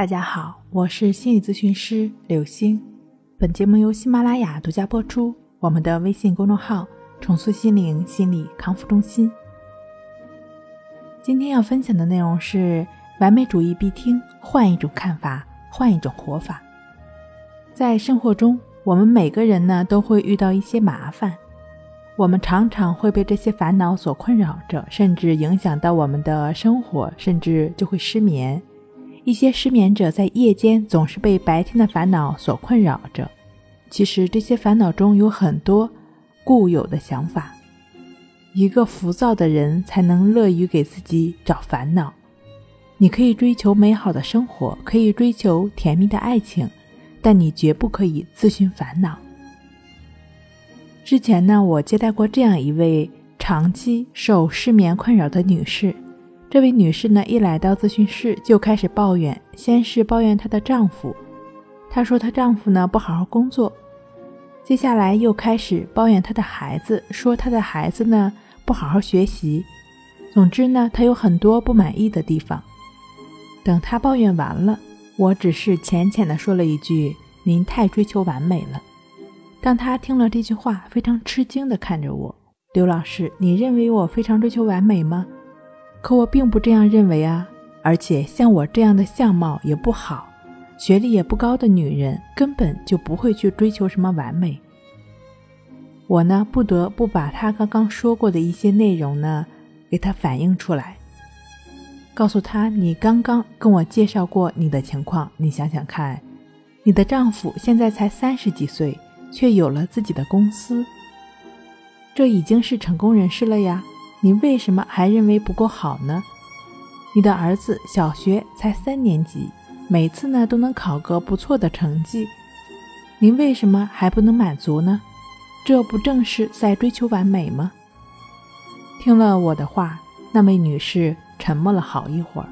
大家好，我是心理咨询师柳星。本节目由喜马拉雅独家播出。我们的微信公众号“重塑心灵心理康复中心”。今天要分享的内容是：完美主义必听，换一种看法，换一种活法。在生活中，我们每个人呢都会遇到一些麻烦，我们常常会被这些烦恼所困扰着，甚至影响到我们的生活，甚至就会失眠。一些失眠者在夜间总是被白天的烦恼所困扰着。其实这些烦恼中有很多固有的想法。一个浮躁的人才能乐于给自己找烦恼。你可以追求美好的生活，可以追求甜蜜的爱情，但你绝不可以自寻烦恼。之前呢，我接待过这样一位长期受失眠困扰的女士。这位女士呢，一来到咨询室就开始抱怨，先是抱怨她的丈夫，她说她丈夫呢不好好工作，接下来又开始抱怨她的孩子，说她的孩子呢不好好学习，总之呢，她有很多不满意的地方。等她抱怨完了，我只是浅浅的说了一句：“您太追求完美了。”当她听了这句话，非常吃惊的看着我：“刘老师，你认为我非常追求完美吗？”可我并不这样认为啊！而且像我这样的相貌也不好，学历也不高的女人，根本就不会去追求什么完美。我呢，不得不把他刚刚说过的一些内容呢，给他反映出来，告诉他：你刚刚跟我介绍过你的情况，你想想看，你的丈夫现在才三十几岁，却有了自己的公司，这已经是成功人士了呀。你为什么还认为不够好呢？你的儿子小学才三年级，每次呢都能考个不错的成绩，您为什么还不能满足呢？这不正是在追求完美吗？听了我的话，那位女士沉默了好一会儿。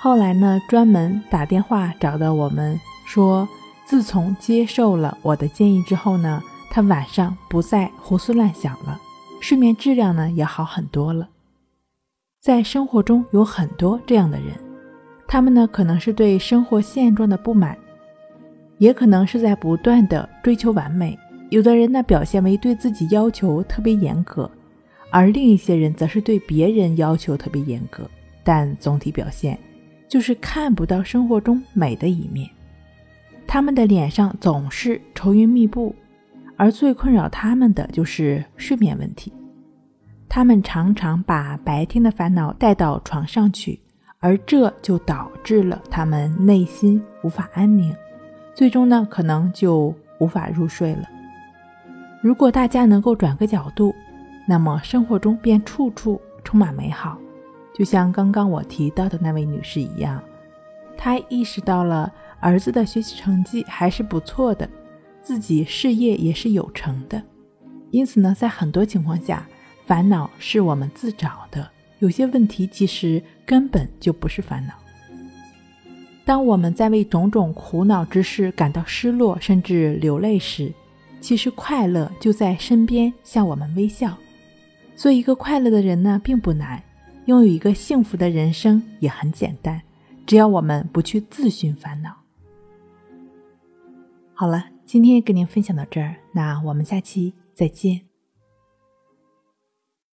后来呢，专门打电话找到我们，说自从接受了我的建议之后呢，她晚上不再胡思乱想了。睡眠质量呢也好很多了。在生活中有很多这样的人，他们呢可能是对生活现状的不满，也可能是在不断的追求完美。有的人呢表现为对自己要求特别严格，而另一些人则是对别人要求特别严格，但总体表现就是看不到生活中美的一面。他们的脸上总是愁云密布。而最困扰他们的就是睡眠问题，他们常常把白天的烦恼带到床上去，而这就导致了他们内心无法安宁，最终呢可能就无法入睡了。如果大家能够转个角度，那么生活中便处处充满美好，就像刚刚我提到的那位女士一样，她意识到了儿子的学习成绩还是不错的。自己事业也是有成的，因此呢，在很多情况下，烦恼是我们自找的。有些问题其实根本就不是烦恼。当我们在为种种苦恼之事感到失落甚至流泪时，其实快乐就在身边向我们微笑。做一个快乐的人呢，并不难；拥有一个幸福的人生也很简单，只要我们不去自寻烦恼。好了。今天跟您分享到这儿，那我们下期再见。